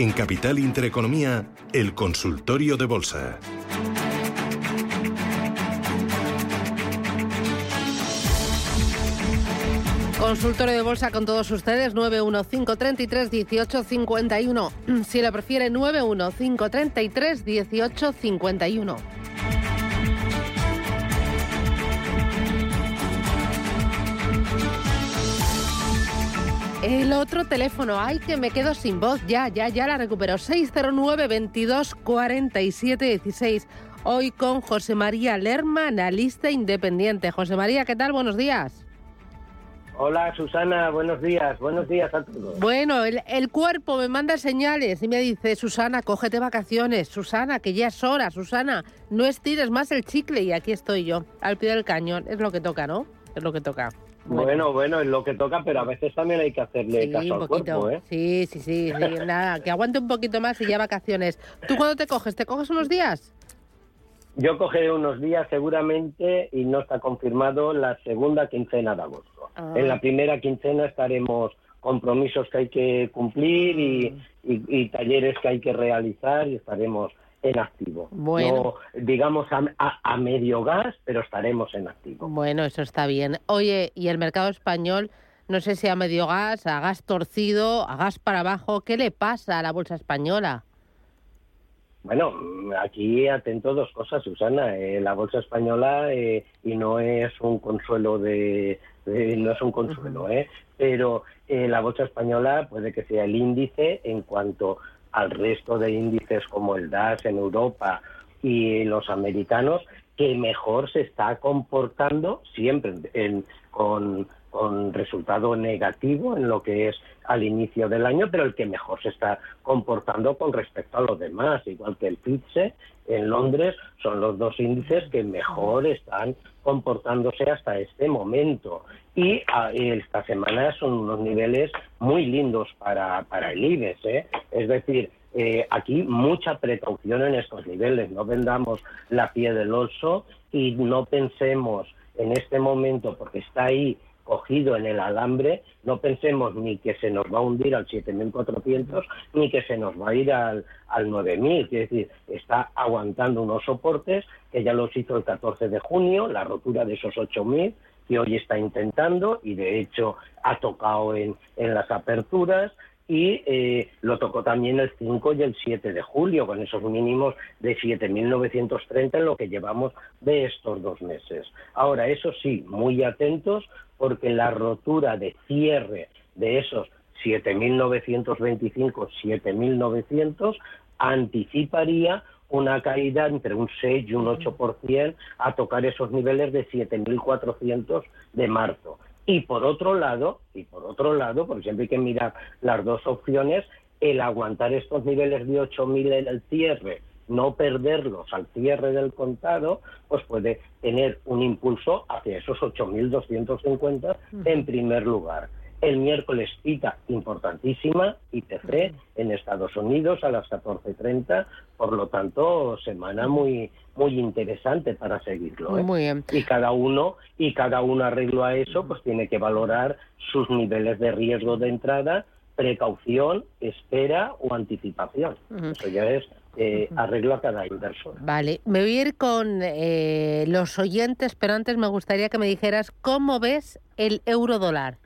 En Capital Intereconomía, el consultorio de bolsa. Consultorio de bolsa con todos ustedes, 915331851. Si lo prefiere, 915331851. El otro teléfono, ay que me quedo sin voz, ya, ya, ya la recupero. 609 22 47 16. Hoy con José María Lerma, analista independiente. José María, ¿qué tal? Buenos días. Hola Susana, buenos días, buenos días a todos. Bueno, el, el, cuerpo me manda señales y me dice, Susana, cógete vacaciones, Susana, que ya es hora, Susana, no estires más el chicle y aquí estoy yo, al pie del cañón, es lo que toca, ¿no? Es lo que toca. Bueno, bueno, es lo que toca, pero a veces también hay que hacerle Sí, caso al cuerpo, ¿eh? Sí, sí, sí, sí, nada, que aguante un poquito más y ya vacaciones. ¿Tú cuándo te coges? ¿Te coges unos días? Yo cogeré unos días seguramente y no está confirmado la segunda quincena de agosto. Ah. En la primera quincena estaremos compromisos que hay que cumplir y, y- y talleres que hay que realizar y estaremos en activo. Bueno. No, digamos a, a- a medio gas, pero estaremos en activo. Bueno, eso está bien. Oye, ¿y el mercado español? No sé si a medio gas, a gas torcido, a gas para abajo. ¿Qué le pasa a la bolsa española? Bueno, aquí atento dos cosas, Susana. Eh, la bolsa española eh, y no es un consuelo de, de- no es un consuelo, ¿eh? Pero eh, la bolsa española puede que sea el índice en cuanto al resto de índices como el DAS en Europa y los americanos que mejor se está comportando siempre en- con, resultado negativo en lo que es al inicio del año, pero el que mejor se está comportando con respecto a los demás, igual que el FTSE en Londres, son los dos índices que mejor están comportándose hasta este momento. Y ah, esta semana son unos niveles muy lindos para, para el IBEX, ¿eh? es decir, eh, aquí mucha precaución en estos niveles, no vendamos la pie del oso y no pensemos en este momento, porque está ahí cogido en el alambre, no pensemos ni que se nos va a hundir al 7.400 ni que se nos va a ir al, al 9.000, es decir, está aguantando unos soportes que ya los hizo el 14 de junio, la rotura de esos 8.000 que hoy está intentando y de hecho ha tocado en, en las aperturas y eh, lo tocó también el 5 y el 7 de julio, con esos mínimos de 7.930 en lo que llevamos de estos dos meses. Ahora, eso sí, muy atentos, porque la rotura de cierre de esos 7.925, 7.900 anticiparía una caída entre un 6 y un 8% a tocar esos niveles de 7.400 de marzo. Y por otro lado, y por otro lado, porque siempre hay que mirar las dos opciones, el aguantar estos niveles de 8.000 en el cierre, no perderlos al cierre del contado, pues puede tener un impulso hacia esos 8.250 en primer lugar. El miércoles cita importantísima, IPC, en Estados Unidos a las 14.30, por lo tanto, semana muy muy interesante para seguirlo. ¿eh? Muy bien. Y cada uno, y cada uno arreglo a eso, pues tiene que valorar sus niveles de riesgo de entrada, precaución, espera o anticipación. Eso ya es eh, arreglo a cada inversor. Vale, me voy a ir con eh, los oyentes, pero antes me gustaría que me dijeras cómo ves el euro dólar.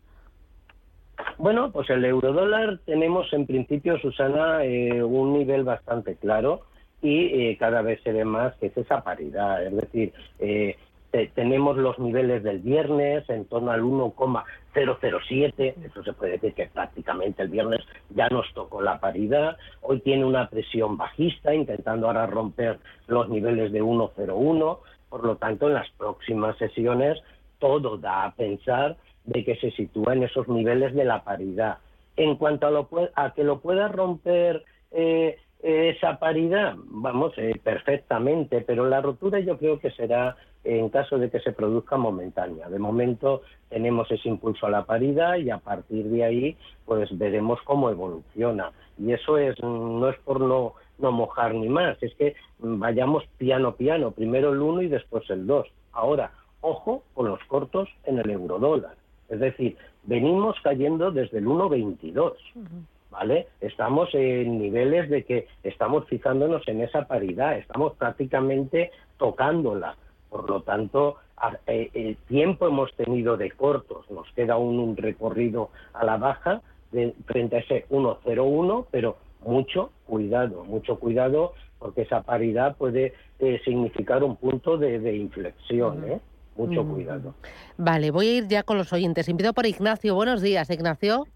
Bueno, pues el eurodólar tenemos en principio, Susana, eh, un nivel bastante claro y eh, cada vez se ve más que es esa paridad. Es decir, eh, te- tenemos los niveles del viernes en torno al 1,007. Eso se puede decir que prácticamente el viernes ya nos tocó la paridad. Hoy tiene una presión bajista, intentando ahora romper los niveles de 1,01 Por lo tanto, en las próximas sesiones todo da a pensar de que se sitúa en esos niveles de la paridad. En cuanto a, lo, a que lo pueda romper eh, esa paridad, vamos, eh, perfectamente, pero la rotura yo creo que será en caso de que se produzca momentánea. De momento tenemos ese impulso a la paridad y a partir de ahí pues veremos cómo evoluciona. Y eso es no es por no, no mojar ni más, es que vayamos piano piano, primero el 1 y después el 2. Ahora, ojo con los cortos en el eurodólar. Es decir, venimos cayendo desde el 1,22. ¿vale? Estamos en niveles de que estamos fijándonos en esa paridad, estamos prácticamente tocándola. Por lo tanto, eh, el tiempo hemos tenido de cortos, nos queda un recorrido a la baja de, frente a ese 1,01, pero mucho cuidado, mucho cuidado, porque esa paridad puede eh, significar un punto de, inflexión, ¿eh? Mucho cuidado. Vale, voy a ir ya con los oyentes. Invito por Ignacio. Buenos días, Ignacio.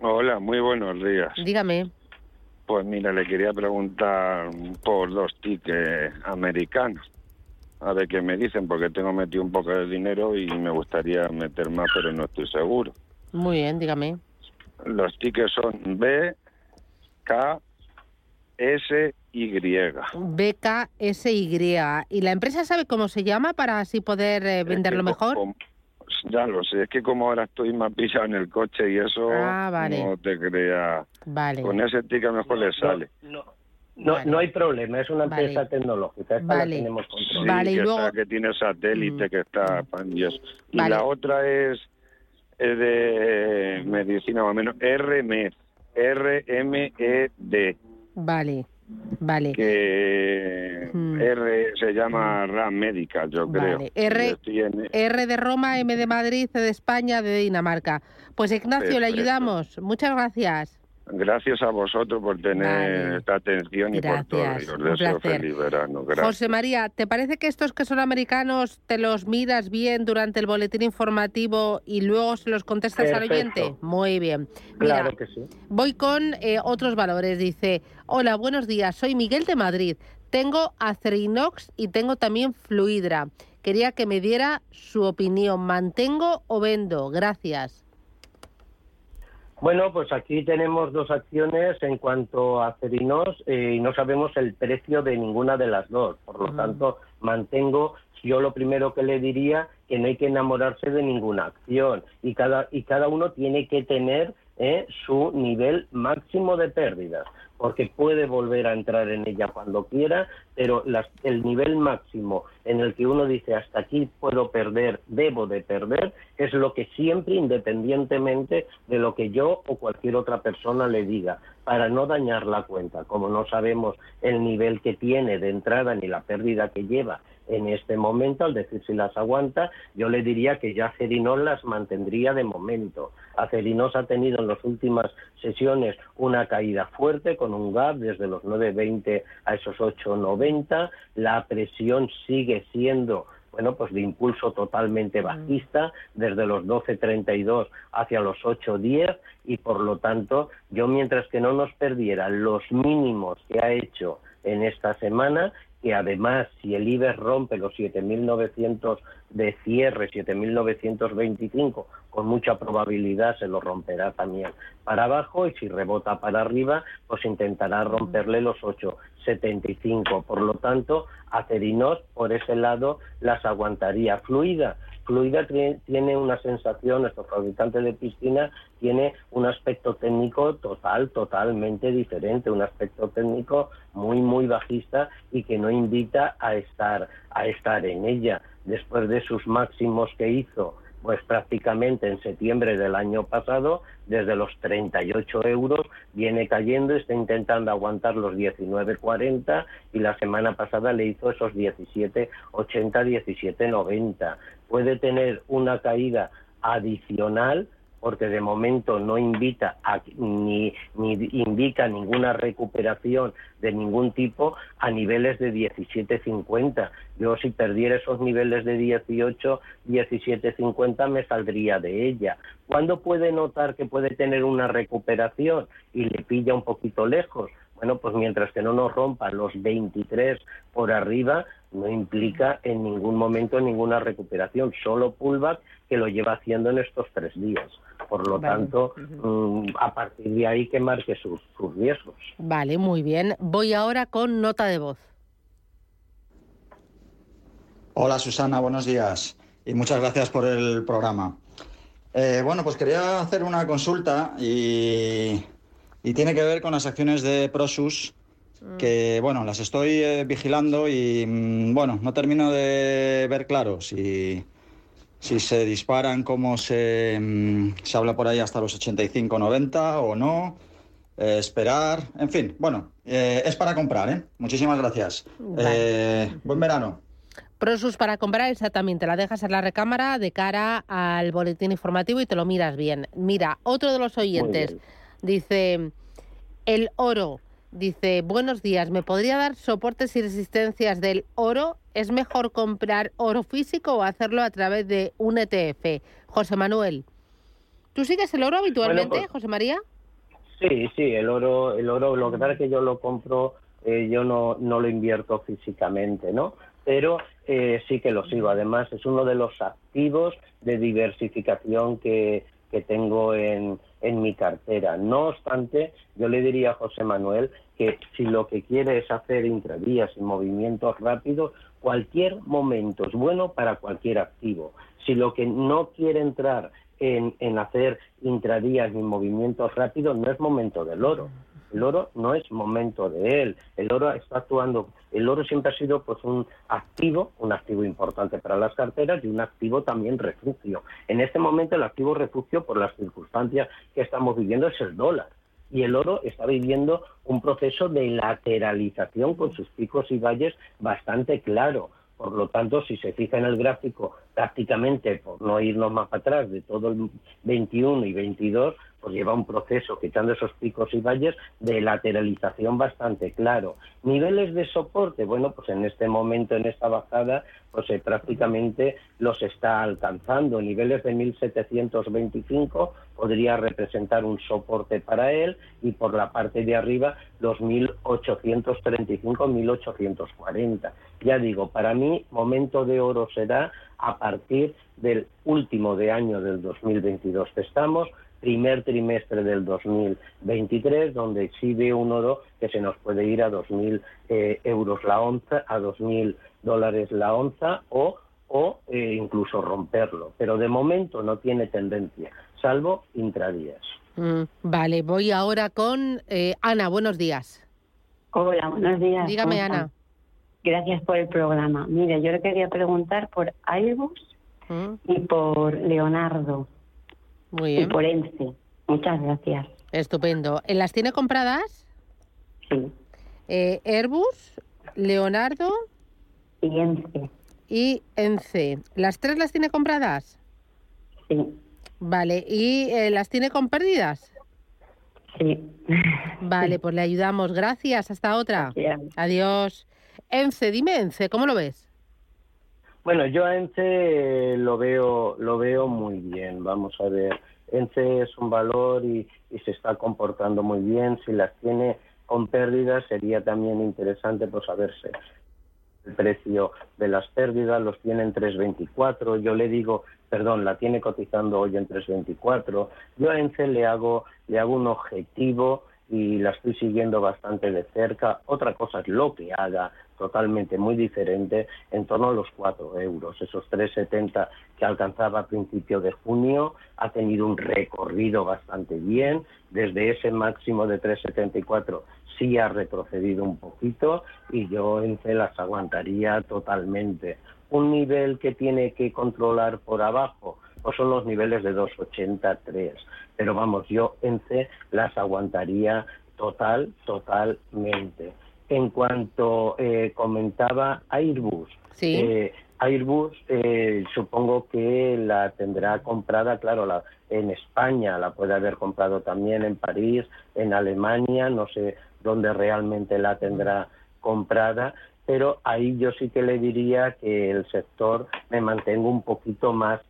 Hola, muy buenos días. Dígame. Pues mira, le quería preguntar por dos tickets americanos. A ver qué me dicen, porque tengo metido un poco de dinero y me gustaría meter más, pero no estoy seguro. Muy bien, dígame. Los tickets son B, K, S, Y. B, K, S, Y. ¿Y la empresa sabe cómo se llama para así poder eh, venderlo mejor? Ya lo sé, es que como ahora estoy más pisado en el coche y eso, ah, no te creas. Vale. Con ese ticket mejor le sale. No, no, no, hay problema, es una empresa tecnológica, esta vale. la tenemos. Vale, y que, luego... que tiene satélite, mm. que está y Y la otra es, es de medicina más o menos, RMED, R-M-E-D. Vale. Vale. Que hmm. R se llama RAM Medical, yo creo. R, R de Roma, M de Madrid, C de España, de Dinamarca. Pues Ignacio, le ayudamos. Muchas gracias. Gracias a vosotros por tener esta atención y por todo. José María, ¿te parece que estos que son americanos te los miras bien durante el boletín informativo y luego se los contestas al oyente? Muy bien. claro que sí. Voy con eh, otros valores. Dice, hola, buenos días, soy Miguel de Madrid. Tengo Acerinox y tengo también Fluidra. Quería que me diera su opinión. ¿Mantengo o vendo? Gracias. Bueno, pues aquí tenemos dos acciones en cuanto a Cerinos eh, y no sabemos el precio de ninguna de las dos. Por lo tanto, mantengo yo lo primero que le diría que no hay que enamorarse de ninguna acción. Y cada y cada uno tiene que tener eh, su nivel máximo de pérdidas porque puede volver a entrar en ella cuando quiera, pero el nivel máximo en el que uno dice hasta aquí puedo perder, debo de perder, es lo que siempre, independientemente de lo que yo o cualquier otra persona le diga, para no dañar la cuenta. Como no sabemos el nivel que tiene de entrada ni la pérdida que lleva en este momento, al decir si las aguanta, yo le diría que ya Cerinos las mantendría de momento. Acerinos ha tenido en las últimas sesiones una caída fuerte con un gap desde los 9.20 a esos 8.90. La presión sigue siendo bueno, pues de impulso totalmente bajista, desde los 12.32 hacia los 8.10 y por lo tanto yo mientras que no nos perdiera los mínimos que ha hecho en esta semana que además si el IBEX rompe los 7.900 de cierre, 7.925, con mucha probabilidad se lo romperá también para abajo y si rebota para arriba, pues intentará romperle los 8.75. Por lo tanto, Acerinos por ese lado las aguantaría fluida Fluida tiene una sensación, nuestro fabricante de piscina tiene un aspecto técnico total, totalmente diferente, un aspecto técnico muy, muy bajista y que no invita a estar, a estar en ella. Después de sus máximos que hizo pues prácticamente en septiembre del año pasado, desde los 38 euros, viene cayendo, está intentando aguantar los 19,40 y la semana pasada le hizo esos 17,80, 17,90. Puede tener una caída adicional porque de momento no invita ni, ni indica ninguna recuperación de ningún tipo a niveles de 17.50. Yo si perdiera esos niveles de 18, 17.50 me saldría de ella. ¿Cuándo puede notar que puede tener una recuperación y le pilla un poquito lejos? Bueno, pues mientras que no nos rompan los 23 por arriba, no implica en ningún momento ninguna recuperación, solo pullback que lo lleva haciendo en estos tres días. Por lo tanto, mm, a partir de ahí que marque sus, sus riesgos. Vale, muy bien. Voy ahora con nota de voz. Hola Susana, buenos días y muchas gracias por el programa. Eh, bueno, pues quería hacer una consulta y, y tiene que ver con las acciones de Prosus que bueno, las estoy eh, vigilando y mm, bueno, no termino de ver claro si, si se disparan como se, mm, se habla por ahí hasta los 85-90 o no, eh, esperar, en fin, bueno, eh, es para comprar, ¿eh? Muchísimas gracias. buen verano. Prosus para comprar, exactamente. La dejas en la recámara de cara al boletín informativo y te lo miras bien. Mira, otro de los oyentes dice, el oro Dice, buenos días, ¿me podría dar soportes y resistencias del oro? ¿Es mejor comprar oro físico o hacerlo a través de un ETF? José Manuel, ¿tú sigues el oro habitualmente, pues José María? Sí, sí, el oro, el oro, lo que pasa es que yo lo compro, eh, yo no, no lo invierto físicamente, ¿no? Pero eh, sí que lo sigo. Además, es uno de los activos de diversificación que, que tengo en, en mi cartera. No obstante, yo le diría a José Manuel que si lo que quiere es hacer intradías y movimientos rápidos, cualquier momento es bueno para cualquier activo. Si lo que no quiere entrar en, en hacer intradías ni movimientos rápidos, no es momento del oro. El oro no es momento de él. El oro está actuando. El oro siempre ha sido pues un activo, un activo importante para las carteras y un activo también refugio. En este momento el activo refugio por las circunstancias que estamos viviendo es el dólar y el oro está viviendo un proceso de lateralización con sus picos y valles bastante claro. Por lo tanto, si se fija en el gráfico, prácticamente, por no irnos más atrás, de todo el 21 y 22, pues lleva un proceso, quitando esos picos y valles, de lateralización bastante claro. Niveles de soporte, bueno, pues en este momento, en esta bajada, pues eh, prácticamente los está alcanzando. Niveles de 1725 podría representar un soporte para él y por la parte de arriba los 1835-1840. Ya digo, para mí momento de oro será a partir del último de año del 2022 que estamos, primer trimestre del 2023, donde exhibe un oro que se nos puede ir a 2.000 eh, euros la onza, a 2.000 dólares la onza o, o eh, incluso romperlo. Pero de momento no tiene tendencia, salvo intradías. Mm, vale, voy ahora con eh, Ana. Buenos días. Hola, buenos días. Dígame, Ana. Gracias por el programa. Mire, yo le quería preguntar por Airbus mm. y por Leonardo. Muy bien. Y por ENCE. Muchas gracias. Estupendo. ¿Las tiene compradas? Sí. Eh, Airbus, Leonardo y ENCE. Y ENCE. ¿Las tres las tiene compradas? Sí. Vale. ¿Y eh, las tiene con pérdidas? Sí. Vale, pues le ayudamos. Gracias. Hasta otra. Adiós. ENCE, dime ENCE, ¿cómo lo ves? Bueno, yo a ENCE lo veo, lo veo muy bien. Vamos a ver. ENCE es un valor y, y se está comportando muy bien. Si las tiene con pérdidas sería también interesante pues saberse el precio de las pérdidas los tiene en 3.24 yo le digo perdón la tiene cotizando hoy en 3.24 yo a ENCE le hago le hago un objetivo y la estoy siguiendo bastante de cerca. Otra cosa es lo que haga, totalmente muy diferente, en torno a los 4 euros. Esos 3,70 que alcanzaba a principio de junio ha tenido un recorrido bastante bien. Desde ese máximo de 3,74 sí ha retrocedido un poquito y yo en las aguantaría totalmente. Un nivel que tiene que controlar por abajo, pues son los niveles de 2,83 pero vamos, yo en C las aguantaría total, totalmente. En cuanto eh, comentaba Airbus, eh, Airbus eh, supongo que la tendrá comprada, claro, la, en España la puede haber comprado también en París, en Alemania, no sé dónde realmente la tendrá comprada pero ahí yo sí que le diría que el sector me mantengo un poquito más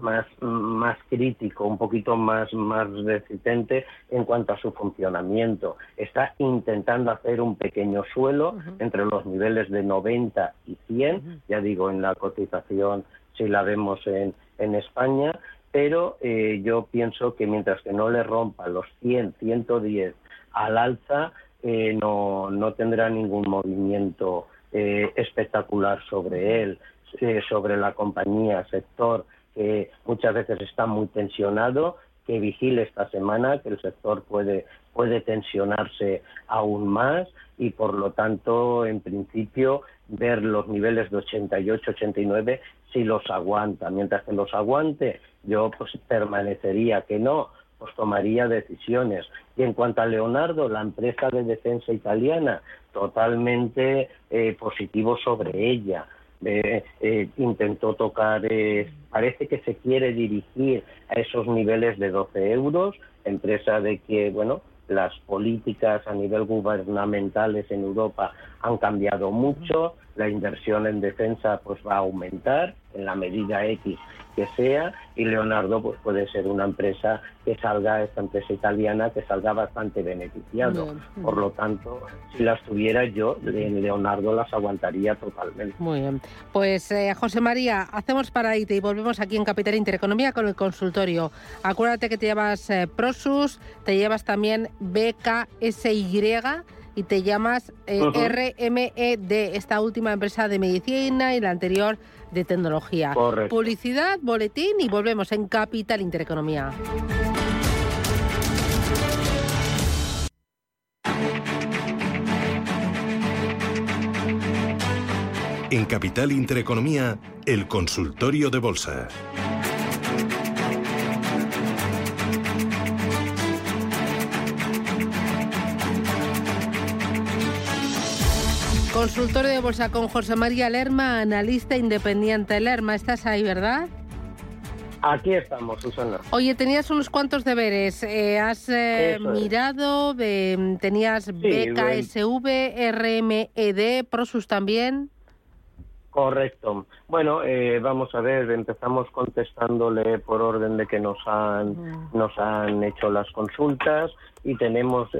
más más crítico, un poquito más más resistente en cuanto a su funcionamiento. Está intentando hacer un pequeño suelo entre los niveles de 90 y 100, ya digo en la cotización si la vemos en en España, pero eh, yo pienso que mientras que no le rompa los 100, 110 al alza, eh, no, no tendrá ningún movimiento eh, espectacular sobre él, eh, sobre la compañía, sector que muchas veces está muy tensionado, que vigile esta semana, que el sector puede, puede tensionarse aún más y por lo tanto, en principio, ver los niveles de 88, 89 si los aguanta. Mientras que los aguante, yo pues permanecería que no, pues tomaría decisiones. Y en cuanto a Leonardo, la empresa de defensa italiana, totalmente eh, positivo sobre ella. Eh, eh, intentó tocar, parece que se quiere dirigir a esos niveles de 12 euros, empresa de que, bueno, las políticas a nivel gubernamentales en Europa han cambiado mucho, la inversión en defensa pues va a aumentar en la medida X que sea y Leonardo pues puede ser una empresa que salga, esta empresa italiana, que salga bastante beneficiado. Por lo tanto, si las tuviera yo, Leonardo las aguantaría totalmente. Muy bien. Pues eh, José María, hacemos paradita y volvemos aquí en Capital Intereconomía con el consultorio. Acuérdate que te llevas eh, Prosus, te llevas también BKSY y te llamas eh, RMED, esta última empresa de medicina y la anterior de tecnología. Publicidad, boletín y volvemos en Capital Intereconomía. En Capital Intereconomía, el consultorio de bolsa. Consultorio de bolsa con José María Lerma, analista independiente. Lerma, estás ahí, ¿verdad? Aquí estamos, Susana. Oye, tenías unos cuantos deberes. Eh, ¿Has eh, mirado? ¿Tenías BKSV, RMED, Prosus también? Correcto. Bueno, eh, vamos a ver, empezamos contestándole por orden de que nos han, mm. nos han hecho las consultas y tenemos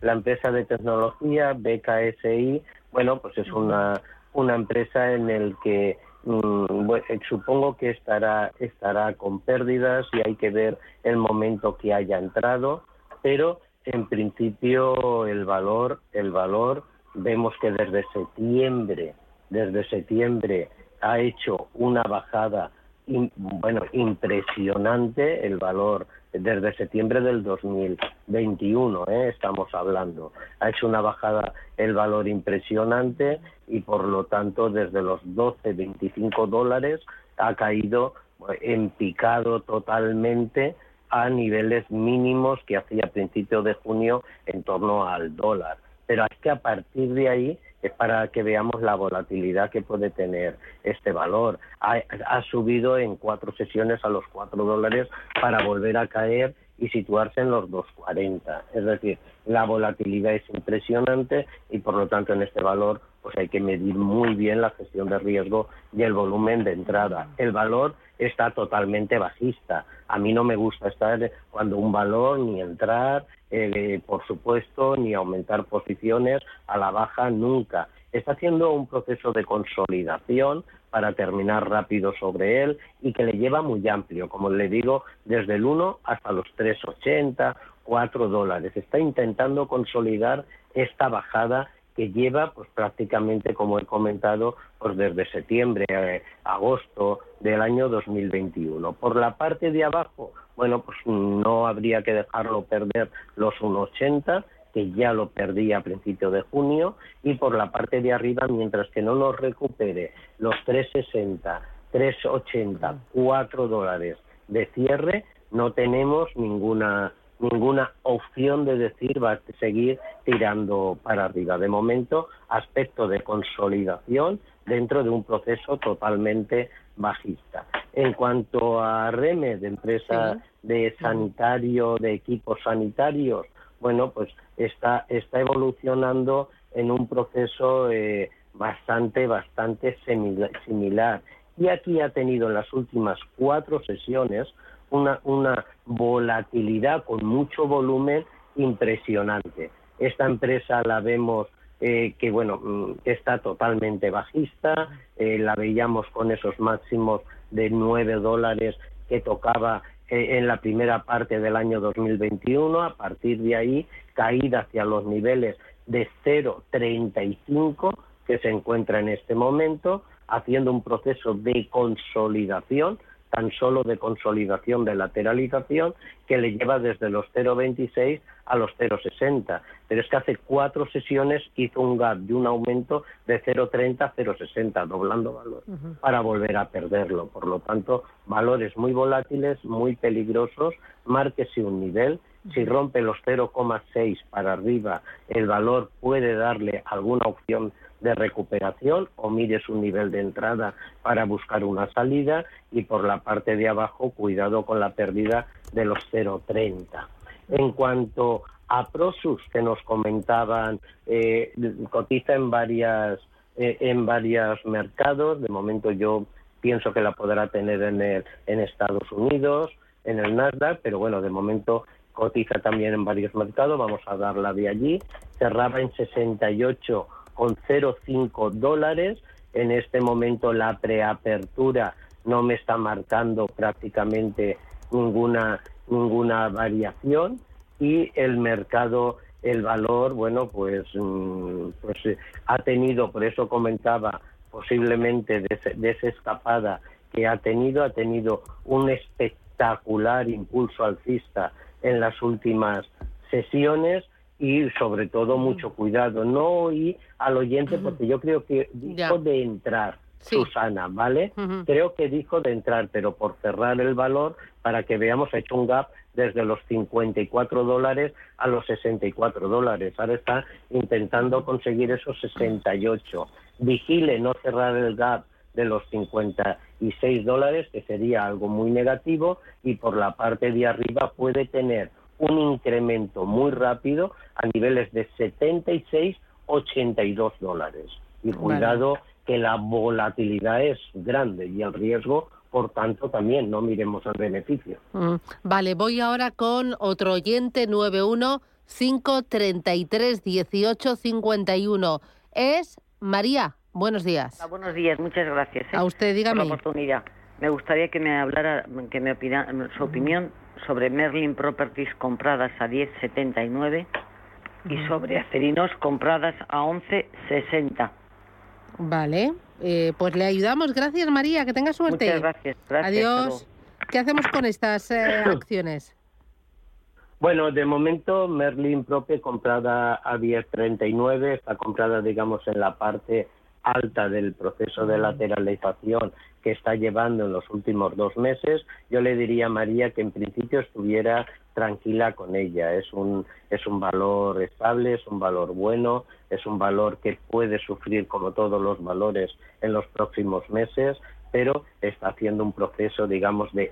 la empresa de tecnología BKSI bueno, pues es una, una empresa en el que mm, eh, supongo que estará, estará con pérdidas y hay que ver el momento que haya entrado, pero en principio el valor, el valor, vemos que desde septiembre, desde septiembre ha hecho una bajada bueno, impresionante el valor desde septiembre del 2021, ¿eh? estamos hablando. Ha hecho una bajada el valor impresionante y por lo tanto desde los 12, 25 dólares ha caído en picado totalmente a niveles mínimos que hacía a principios de junio en torno al dólar. Pero es que a partir de ahí es para que veamos la volatilidad que puede tener este valor. Ha, subido en cuatro sesiones a los cuatro dólares para volver a caer y situarse en los 2.40. Es decir, la volatilidad es impresionante y por lo tanto en este valor pues hay que medir muy bien la gestión de riesgo y el volumen de entrada. El valor está totalmente bajista. A mí no me gusta estar cuando un valor ni entrar eh, por supuesto, ni aumentar posiciones a la baja nunca. Está haciendo un proceso de consolidación para terminar rápido sobre él y que le lleva muy amplio, como le digo, desde el 1 hasta los 3,80, 4 dólares. Está intentando consolidar esta bajada que lleva pues prácticamente como he comentado pues desde septiembre eh, agosto del año 2021 por la parte de abajo bueno, pues no habría que dejarlo perder los 1,80 que ya lo perdí a principio de junio y por la parte de arriba mientras que no nos recupere los 3,60, 3,80, 4 dólares de cierre no tenemos ninguna ninguna opción de decir va a seguir tirando para arriba. De momento, aspecto de consolidación dentro de un proceso totalmente bajista. En cuanto a REME, de empresa de sanitario, de equipos sanitarios, bueno, pues está, está evolucionando en un proceso eh, bastante, bastante similar. Y aquí ha tenido en las últimas cuatro sesiones una, una volatilidad con mucho volumen impresionante. Esta empresa la vemos eh, que bueno mm, que está totalmente bajista, eh, la veíamos con esos máximos de 9 dólares que tocaba eh, en la primera parte del año 2021, a partir de ahí caída hacia los niveles de 0,35 que se encuentra en este momento, haciendo un proceso de consolidación tan solo de consolidación de lateralización que le lleva desde los 0,26 a los 0,60. Pero es que hace cuatro sesiones hizo un gap de un aumento de 0,30 a 0,60, doblando valor para volver a perderlo. Por lo tanto, valores muy volátiles, muy peligrosos, márquese un nivel. Si rompe los 0,6 para arriba, el valor puede darle alguna opción de recuperación o mires un nivel de entrada para buscar una salida y por la parte de abajo cuidado con la pérdida de los 0,30. En cuanto a Prosus que nos comentaban, eh, cotiza en varias eh, en varios mercados. De momento yo pienso que la podrá tener en, el, en Estados Unidos, en el Nasdaq, pero bueno, de momento cotiza también en varios mercados. Vamos a darla de allí. Cerraba en 68 con 0,5 dólares. En este momento la preapertura no me está marcando prácticamente ninguna ninguna variación y el mercado el valor bueno pues mm, pues eh, ha tenido por eso comentaba posiblemente de esa escapada que ha tenido ha tenido un espectacular impulso alcista en las últimas sesiones y sobre todo mucho cuidado. No oí al oyente porque yo creo que dijo de entrar. Susana, ¿vale? Creo que dijo de entrar, pero por cerrar el valor, para que veamos, ha hecho un gap desde los 54 dólares a los 64 dólares. Ahora está intentando conseguir esos 68. Vigile no cerrar el gap de los 56 dólares, que sería algo muy negativo, y por la parte de arriba puede tener un incremento muy rápido a niveles de 76, 82 dólares. Y cuidado que la volatilidad es grande y el riesgo, por tanto, también no miremos el beneficio. Mm, vale, voy ahora con otro oyente 91 533 18 51. Es María. Buenos días. buenos días, muchas gracias. ¿eh? A usted, dígame. Por la oportunidad. Me gustaría que me hablara, que me opina, su opinión sobre Merlin Properties compradas a 10.79 y sobre Acerinos compradas a 11.60. Vale, eh, pues le ayudamos. Gracias, María. Que tenga suerte. Muchas gracias. Adiós. ¿Qué hacemos con estas eh, acciones? Bueno, de momento Merlin Prope comprada a 10.39, está comprada, digamos, en la parte alta del proceso de lateralización que está llevando en los últimos dos meses, yo le diría a María que en principio estuviera tranquila con ella. Es un, es un valor estable, es un valor bueno, es un valor que puede sufrir como todos los valores en los próximos meses, pero está haciendo un proceso, digamos, de,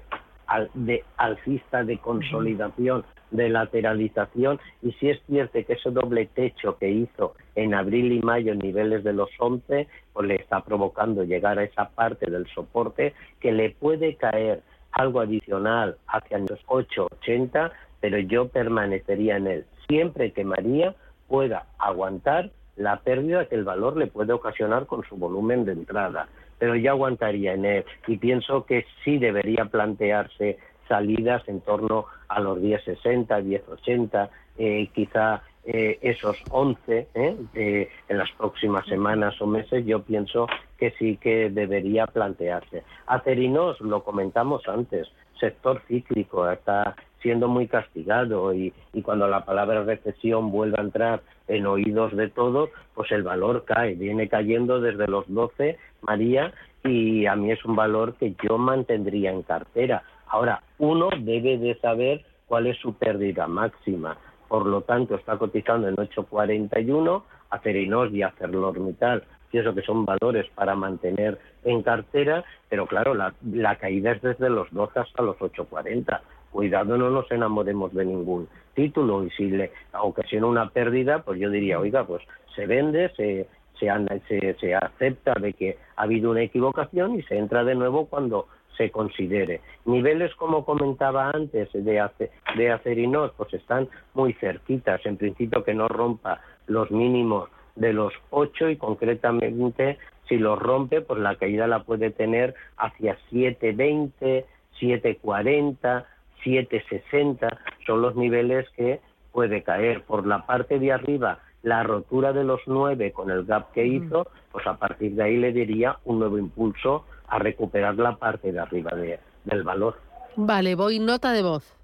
de alcista, de consolidación de lateralización. Y si es cierto que ese doble techo que hizo en abril y mayo en niveles de los 11 pues le está provocando llegar a esa parte del soporte que le puede caer algo adicional hacia los 8.80 pero yo permanecería en él. Siempre que María pueda aguantar la pérdida que el valor le puede ocasionar con su volumen de entrada pero yo aguantaría en él y pienso que sí debería plantearse salidas en torno a los 10.60, 10.80, eh, quizá eh, esos 11 eh, en las próximas semanas o meses, yo pienso que sí que debería plantearse. Acerinos, lo comentamos antes, sector cíclico, está siendo muy castigado y, y, cuando la palabra recesión vuelve a entrar en oídos de todos, pues el valor cae, viene cayendo desde los 12, María, y a mí es un valor que yo mantendría en cartera. Ahora, uno debe de saber cuál es su pérdida máxima. Por lo tanto, está cotizando en 8.41, Acerinos y ArcelorMittal, pienso que son valores para mantener en cartera, pero claro, la, caída es desde los 12 hasta los 8.40. Cuidado, no nos enamoremos de ningún título y si le ocasiona una pérdida, pues yo diría, oiga, pues se vende, se, se, acepta de que ha habido una equivocación y se entra de nuevo cuando se considere. Niveles, como comentaba antes, de, de acerinos, pues están muy cerquitas. En principio que no rompa los mínimos de los 8 y concretamente si los rompe, pues la caída la puede tener hacia 7.20, 7.40, 7.60. Son los niveles que puede caer. Por la parte de arriba, la rotura de los 9 con el gap que hizo, pues a partir de ahí le diría un nuevo impulso a recuperar la parte de arriba de, del valor. Vale, voy nota de voz.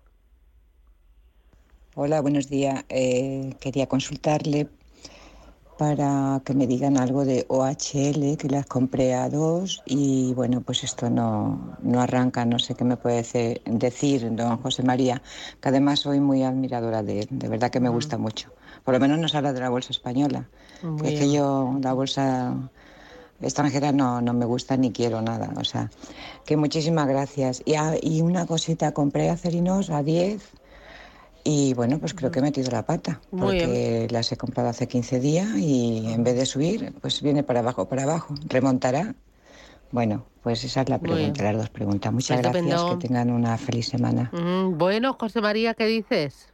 Hola, buenos días. Eh, quería consultarle para que me digan algo de OHL, que las compré a dos y bueno, pues esto no, no arranca, no sé qué me puede decir don José María, que además soy muy admiradora de él, de verdad que me gusta mucho. Por lo menos nos habla de la bolsa española, es que yo la bolsa extranjera no, no me gusta ni quiero nada. O sea, que muchísimas gracias. Y, ah, y una cosita, compré acerinos a 10 y bueno, pues creo que he metido la pata. porque las he comprado hace 15 días y en vez de subir, pues viene para abajo, para abajo. ¿Remontará? Bueno, pues esa es la pregunta, las dos preguntas. Muchas gracias, que tengan una feliz semana. Bueno, José María, ¿qué dices?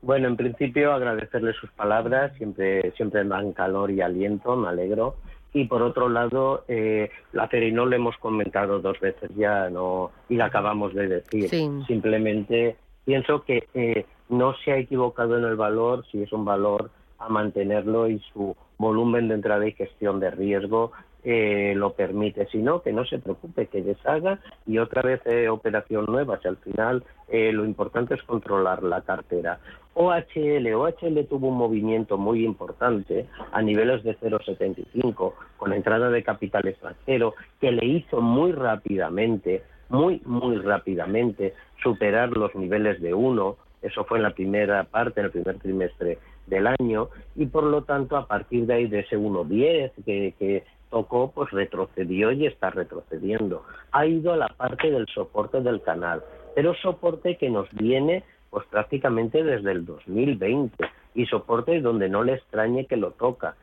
Bueno, en principio agradecerle sus palabras, siempre, siempre dan calor y aliento, me alegro. Y por otro lado, eh, la Cerino le hemos comentado dos veces ya, no y la acabamos de decir. Simplemente pienso que eh, no se ha equivocado en el valor, si es un valor a mantenerlo y su volumen de entrada y gestión de riesgo eh, lo permite. Si no, que no se preocupe, que deshaga y otra vez eh, operación nueva. Si al final eh, lo importante es controlar la cartera. OHL, OHL tuvo un movimiento muy importante a niveles de 0,75 con entrada de capital extranjero que le hizo muy rápidamente, muy, muy rápidamente superar los niveles de 1. Eso fue en la primera parte, en el primer trimestre del año, y por lo tanto, a partir de ahí, de ese 1,10 que, que tocó, pues retrocedió y está retrocediendo. Ha ido a la parte del soporte del canal, pero soporte que nos viene pues prácticamente desde el 2020 y soporte donde no le extrañe que lo toca.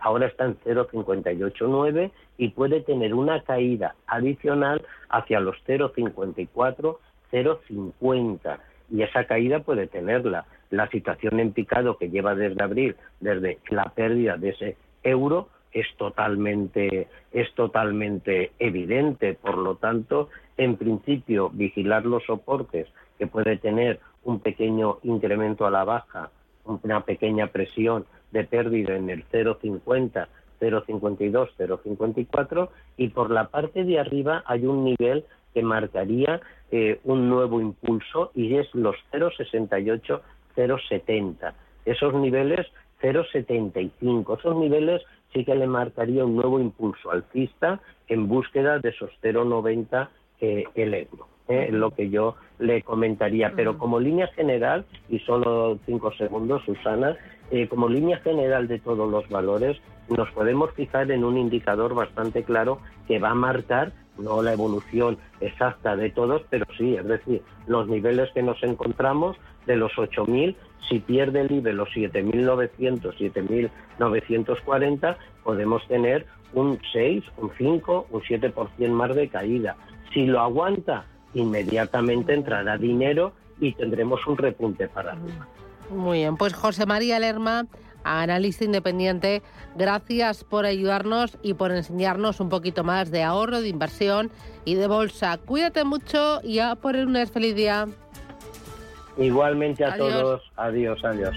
Ahora está en 0,589 y puede tener una caída adicional hacia los 0,54, 0,50 y esa caída puede tenerla. La situación en picado que lleva desde abril, desde la pérdida de ese euro, es totalmente, es totalmente evidente. Por lo tanto, en principio, vigilar los soportes que puede tener un pequeño incremento a la baja, una pequeña presión de pérdida en el 0,50, 0,52, 0,54 y por la parte de arriba hay un nivel que marcaría eh, un nuevo impulso y es los 0,68, 0,70. Esos niveles 0,75, esos niveles sí que le marcaría un nuevo impulso alcista en búsqueda de esos 0,90 eh, el euro. Eh, lo que yo le comentaría. Pero como línea general, y solo cinco segundos, Susana, eh, como línea general de todos los valores, nos podemos fijar en un indicador bastante claro que va a marcar no la evolución exacta de todos, pero sí, es decir, los niveles que nos encontramos de los 8.000, si pierde el IBE los 7.900, 7.940, podemos tener un 6, un 5, un 7% más de caída. Si lo aguanta, inmediatamente entrará dinero y tendremos un repunte para arriba. Muy bien, pues José María Lerma, analista independiente, gracias por ayudarnos y por enseñarnos un poquito más de ahorro, de inversión y de bolsa. Cuídate mucho y a por un feliz día. Igualmente a todos. Adiós, adiós.